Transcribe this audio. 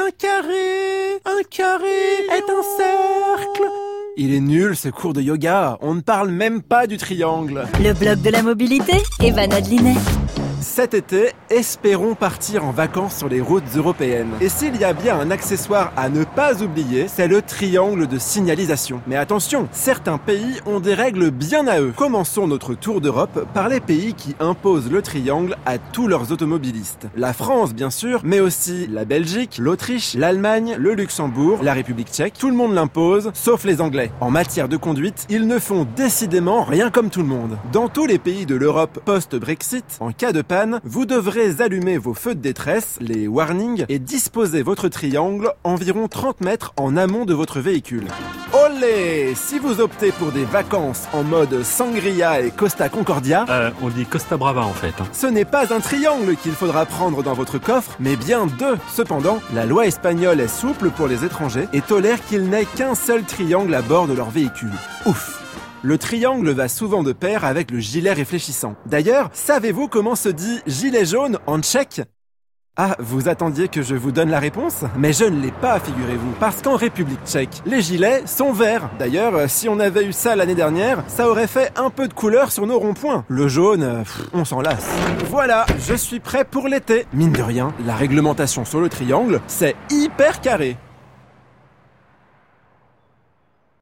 un carré, un carré est un cercle. Il est nul ce cours de yoga, on ne parle même pas du triangle. Le blog de la mobilité, Evan Adlinet. Cet été, espérons partir en vacances sur les routes européennes. Et s'il y a bien un accessoire à ne pas oublier, c'est le triangle de signalisation. Mais attention, certains pays ont des règles bien à eux. Commençons notre tour d'Europe par les pays qui imposent le triangle à tous leurs automobilistes. La France, bien sûr, mais aussi la Belgique, l'Autriche, l'Allemagne, le Luxembourg, la République tchèque. Tout le monde l'impose, sauf les Anglais. En matière de conduite, ils ne font décidément rien comme tout le monde. Dans tous les pays de l'Europe post-Brexit, en cas de vous devrez allumer vos feux de détresse, les warnings, et disposer votre triangle environ 30 mètres en amont de votre véhicule. Olé Si vous optez pour des vacances en mode Sangria et Costa Concordia... Euh, on dit Costa Brava en fait. Hein. Ce n'est pas un triangle qu'il faudra prendre dans votre coffre, mais bien deux. Cependant, la loi espagnole est souple pour les étrangers et tolère qu'il n'ait qu'un seul triangle à bord de leur véhicule. Ouf le triangle va souvent de pair avec le gilet réfléchissant. D'ailleurs, savez-vous comment se dit gilet jaune en tchèque? Ah, vous attendiez que je vous donne la réponse? Mais je ne l'ai pas, figurez-vous, parce qu'en République tchèque, les gilets sont verts. D'ailleurs, si on avait eu ça l'année dernière, ça aurait fait un peu de couleur sur nos ronds-points. Le jaune, on s'en lasse. Voilà, je suis prêt pour l'été. Mine de rien, la réglementation sur le triangle, c'est hyper carré.